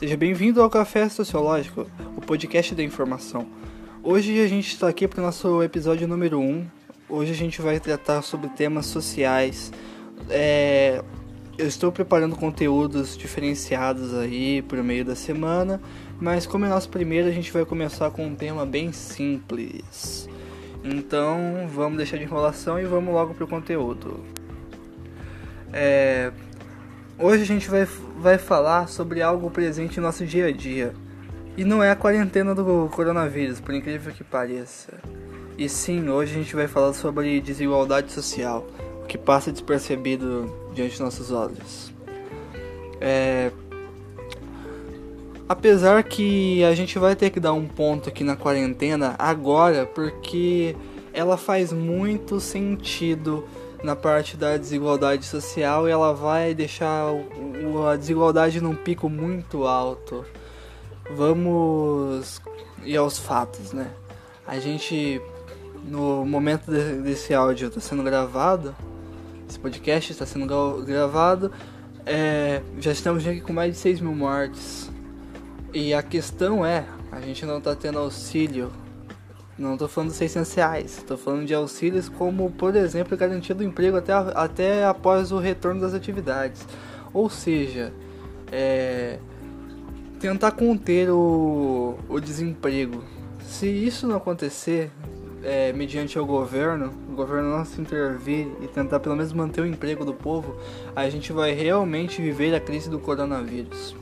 Seja bem-vindo ao Café Sociológico, o podcast da informação. Hoje a gente está aqui para o nosso episódio número 1. Um. Hoje a gente vai tratar sobre temas sociais. É... Eu estou preparando conteúdos diferenciados aí por meio da semana, mas como é nosso primeiro, a gente vai começar com um tema bem simples. Então vamos deixar de enrolação e vamos logo para o conteúdo. É... Hoje a gente vai, vai falar sobre algo presente no nosso dia a dia. E não é a quarentena do coronavírus, por incrível que pareça. E sim, hoje a gente vai falar sobre desigualdade social, o que passa despercebido diante de nossos olhos. É... Apesar que a gente vai ter que dar um ponto aqui na quarentena agora, porque ela faz muito sentido na parte da desigualdade social e ela vai deixar a desigualdade num pico muito alto. Vamos ir aos fatos, né? A gente, no momento desse áudio está sendo gravado, esse podcast está sendo gravado, é, já estamos aqui com mais de 6 mil mortes. E a questão é, a gente não está tendo auxílio não estou falando de 600 reais, estou falando de auxílios como, por exemplo, garantia do emprego até, até após o retorno das atividades. Ou seja, é, tentar conter o, o desemprego. Se isso não acontecer, é, mediante o governo, o governo não se intervir e tentar pelo menos manter o emprego do povo, a gente vai realmente viver a crise do coronavírus.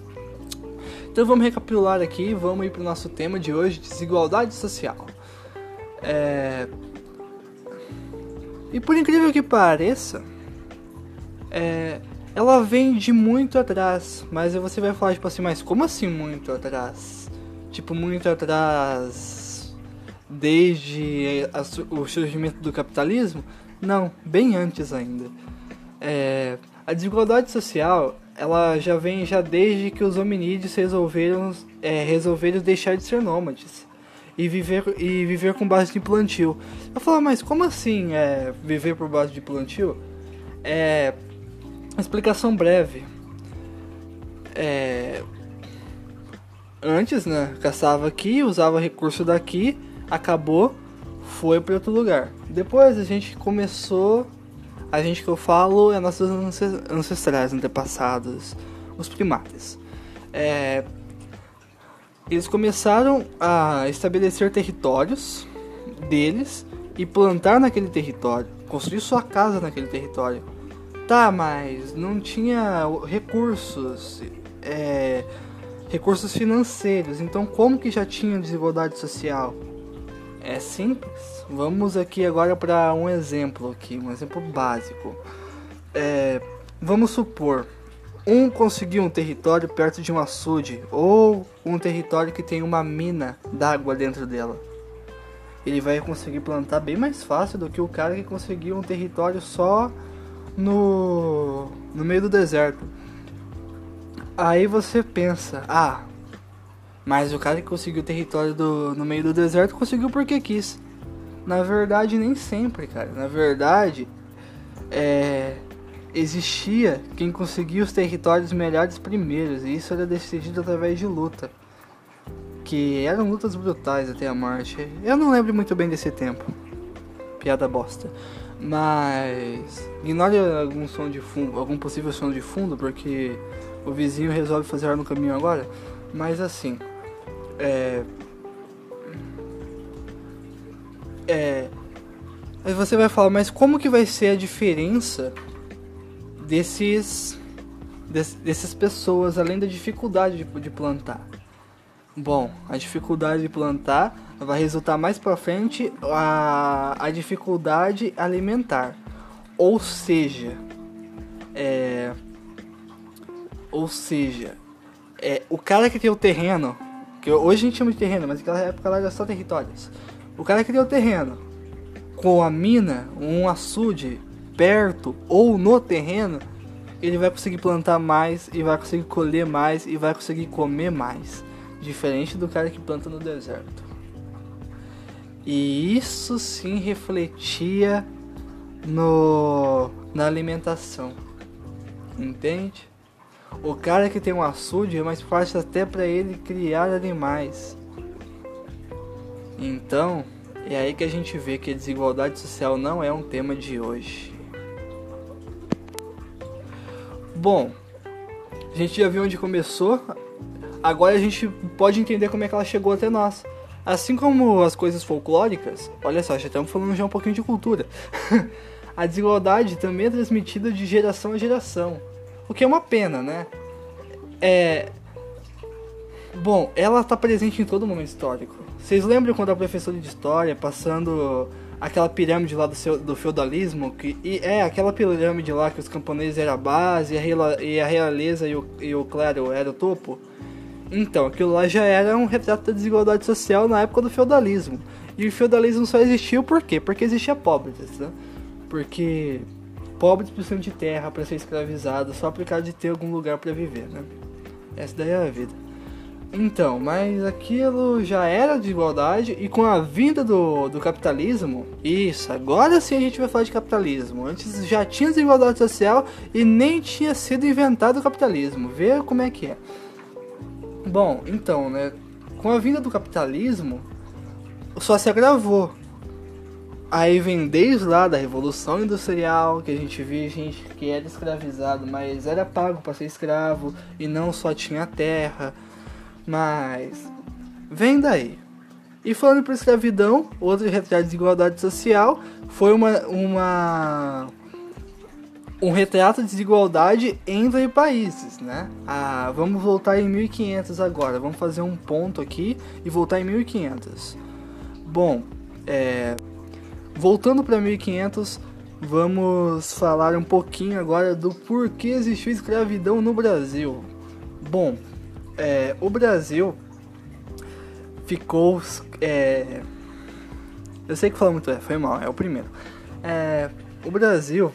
Então vamos recapitular aqui, vamos ir para o nosso tema de hoje, desigualdade social. É... E por incrível que pareça, é... ela vem de muito atrás. Mas você vai falar, tipo assim, mas como assim muito atrás? Tipo, muito atrás desde a, o surgimento do capitalismo? Não, bem antes ainda. É... A desigualdade social ela já vem já desde que os hominídeos resolveram, é, resolveram deixar de ser nômades e viver, e viver com base de plantio. Eu falo, mas como assim é, viver por base de plantio? É, explicação breve. É, antes, né, caçava aqui, usava recurso daqui, acabou, foi para outro lugar. Depois a gente começou, a gente que eu falo é nossos ancestrais, antepassados, os primatas. É, eles começaram a estabelecer territórios deles e plantar naquele território, construir sua casa naquele território. Tá, mas não tinha recursos, é, recursos financeiros. Então, como que já tinha desigualdade social? É simples. Vamos aqui agora para um exemplo aqui, um exemplo básico. É, vamos supor um conseguiu um território perto de um açude ou um território que tem uma mina d'água dentro dela. Ele vai conseguir plantar bem mais fácil do que o cara que conseguiu um território só no, no meio do deserto. Aí você pensa, ah, mas o cara que conseguiu o território do, no meio do deserto conseguiu porque quis. Na verdade, nem sempre, cara. Na verdade, é, existia quem conseguia os territórios melhores primeiros, e isso era decidido através de luta. Que eram lutas brutais até a morte. Eu não lembro muito bem desse tempo. Piada bosta. Mas ignore algum som de fundo, algum possível som de fundo, porque o vizinho resolve fazer ar no caminho agora. Mas assim, é, é, aí você vai falar, mas como que vai ser a diferença desses, des, dessas pessoas, além da dificuldade de, de plantar. Bom, a dificuldade de plantar vai resultar mais para frente a, a dificuldade alimentar. Ou seja, é, ou seja, é, o cara que tem o terreno, que hoje a gente chama de terreno, mas naquela época lá era só territórios. O cara que tem o terreno com a mina, um açude perto ou no terreno, ele vai conseguir plantar mais e vai conseguir colher mais e vai conseguir comer mais, diferente do cara que planta no deserto. E isso sim refletia no na alimentação. Entende? O cara que tem um açude é mais fácil até para ele criar animais. Então, é aí que a gente vê que a desigualdade social não é um tema de hoje. Bom, a gente já viu onde começou, agora a gente pode entender como é que ela chegou até nós. Assim como as coisas folclóricas, olha só, já estamos falando já um pouquinho de cultura. a desigualdade também é transmitida de geração a geração. O que é uma pena, né? É. Bom, ela está presente em todo momento histórico. Vocês lembram quando a professora de história, passando aquela pirâmide lá do, seu, do feudalismo, que e é aquela pirâmide lá que os camponeses eram a base e a, e a realeza e o, e o clero era o topo? Então, aquilo lá já era um retrato da desigualdade social na época do feudalismo. E o feudalismo só existiu por quê? Porque existia pobres, né? Porque pobres precisam de terra para ser escravizados só por causa de ter algum lugar para viver, né? Essa daí é a vida. Então, mas aquilo já era desigualdade e com a vinda do, do capitalismo, isso, agora sim a gente vai falar de capitalismo. Antes já tinha desigualdade social e nem tinha sido inventado o capitalismo. Vê como é que é. Bom, então, né? Com a vinda do capitalismo, só se agravou. Aí vem desde lá da Revolução Industrial, que a gente via gente que era escravizado, mas era pago para ser escravo e não só tinha terra. Mas vem daí. E falando por escravidão, outro retrato de desigualdade social foi uma, uma um retrato de desigualdade entre países, né? Ah, vamos voltar em 1500 agora. Vamos fazer um ponto aqui e voltar em 1500. Bom, é, voltando para 1500, vamos falar um pouquinho agora do porquê existiu escravidão no Brasil. Bom, é, o Brasil ficou. É, eu sei que falou muito, é, foi mal, é o primeiro. É, o Brasil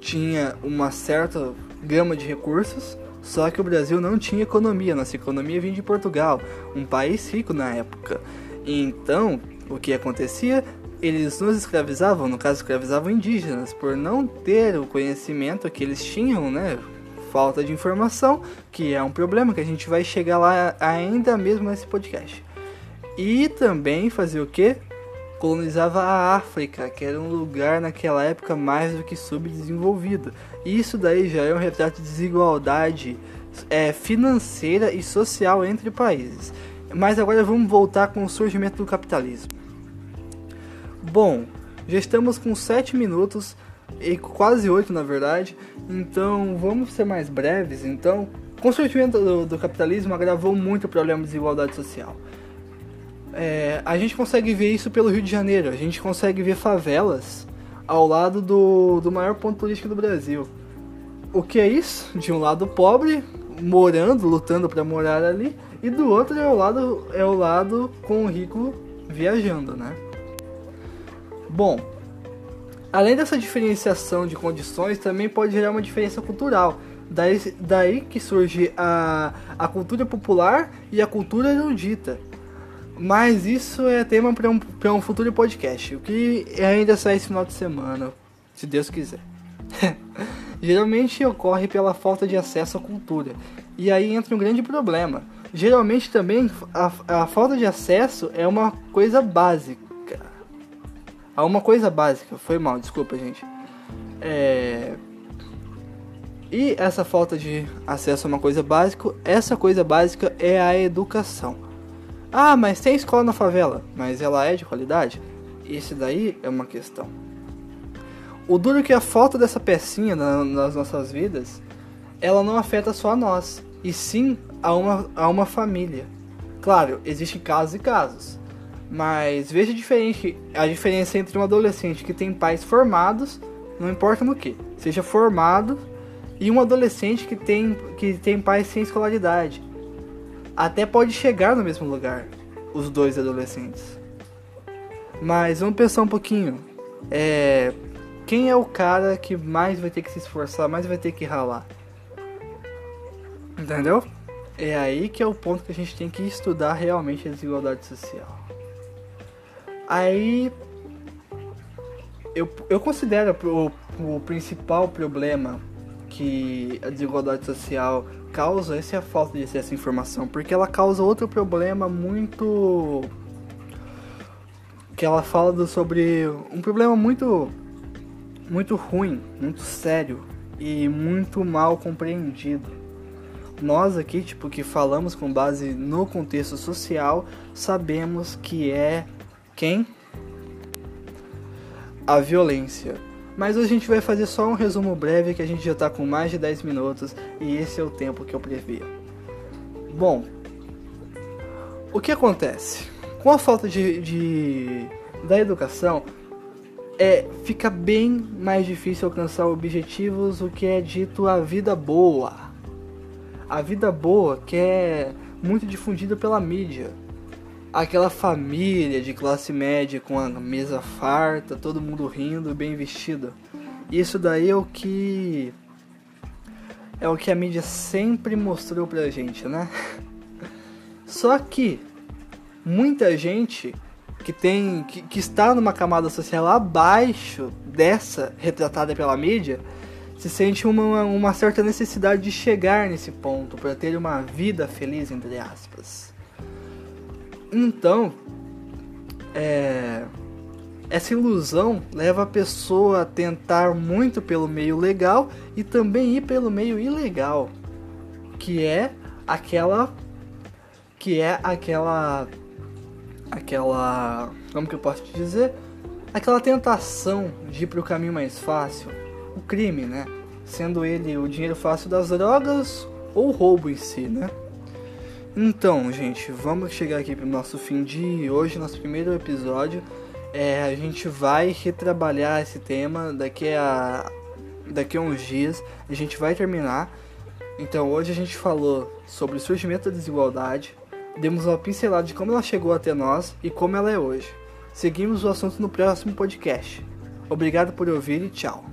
tinha uma certa gama de recursos, só que o Brasil não tinha economia, nossa economia vinha de Portugal, um país rico na época. Então, o que acontecia? Eles nos escravizavam, no caso escravizavam indígenas, por não ter o conhecimento que eles tinham, né? Falta de informação, que é um problema que a gente vai chegar lá ainda mesmo nesse podcast. E também fazer o que? colonizava a África, que era um lugar naquela época mais do que subdesenvolvido. Isso daí já é um retrato de desigualdade é, financeira e social entre países. Mas agora vamos voltar com o surgimento do capitalismo. Bom, já estamos com 7 minutos e quase 8 na verdade, então vamos ser mais breves. Então, o surgimento do, do capitalismo agravou muito o problema de desigualdade social. É, a gente consegue ver isso pelo Rio de Janeiro. A gente consegue ver favelas ao lado do, do maior ponto turístico do Brasil. O que é isso? De um lado pobre, morando, lutando para morar ali, e do outro é o lado é o lado com o rico viajando, né? Bom, além dessa diferenciação de condições, também pode gerar uma diferença cultural. Daí, daí que surge a, a cultura popular e a cultura erudita. Mas isso é tema para um, um futuro podcast, o que ainda sai esse final de semana, se Deus quiser. Geralmente ocorre pela falta de acesso à cultura, e aí entra um grande problema. Geralmente também a, a falta de acesso é uma coisa básica. É uma coisa básica, foi mal, desculpa gente. É... E essa falta de acesso a uma coisa básica, essa coisa básica é a educação. Ah, mas tem escola na favela, mas ela é de qualidade? Isso daí é uma questão. O duro é que a falta dessa pecinha na, nas nossas vidas, ela não afeta só a nós, e sim a uma, a uma família. Claro, existem casos e casos, mas veja diferente, a diferença entre um adolescente que tem pais formados, não importa no que, seja formado, e um adolescente que tem, que tem pais sem escolaridade até pode chegar no mesmo lugar, os dois adolescentes. Mas vamos pensar um pouquinho. É, quem é o cara que mais vai ter que se esforçar, mais vai ter que ralar? Entendeu? É aí que é o ponto que a gente tem que estudar realmente a desigualdade social. Aí eu, eu considero o, o principal problema que a desigualdade social causa, essa é a falta de acesso à informação, porque ela causa outro problema muito que ela fala do, sobre um problema muito muito ruim, muito sério e muito mal compreendido. Nós aqui, tipo, que falamos com base no contexto social, sabemos que é quem? A violência. Mas hoje a gente vai fazer só um resumo breve que a gente já está com mais de 10 minutos e esse é o tempo que eu previa. Bom, o que acontece? Com a falta de, de da educação, é, fica bem mais difícil alcançar objetivos o que é dito a vida boa. A vida boa que é muito difundida pela mídia. Aquela família de classe média com a mesa farta, todo mundo rindo, bem vestido. Isso daí é o que é o que a mídia sempre mostrou pra gente, né? Só que muita gente que tem que, que está numa camada social abaixo dessa retratada pela mídia se sente uma, uma certa necessidade de chegar nesse ponto para ter uma vida feliz entre aspas então é, essa ilusão leva a pessoa a tentar muito pelo meio legal e também ir pelo meio ilegal que é aquela que é aquela aquela. Como que eu posso te dizer? Aquela tentação de ir para o caminho mais fácil, o crime, né? Sendo ele o dinheiro fácil das drogas ou o roubo em si, né? Então, gente, vamos chegar aqui para o nosso fim de hoje, nosso primeiro episódio. É, a gente vai retrabalhar esse tema daqui a daqui a uns dias. A gente vai terminar. Então, hoje a gente falou sobre o surgimento da desigualdade, demos uma pincelada de como ela chegou até nós e como ela é hoje. Seguimos o assunto no próximo podcast. Obrigado por ouvir e tchau.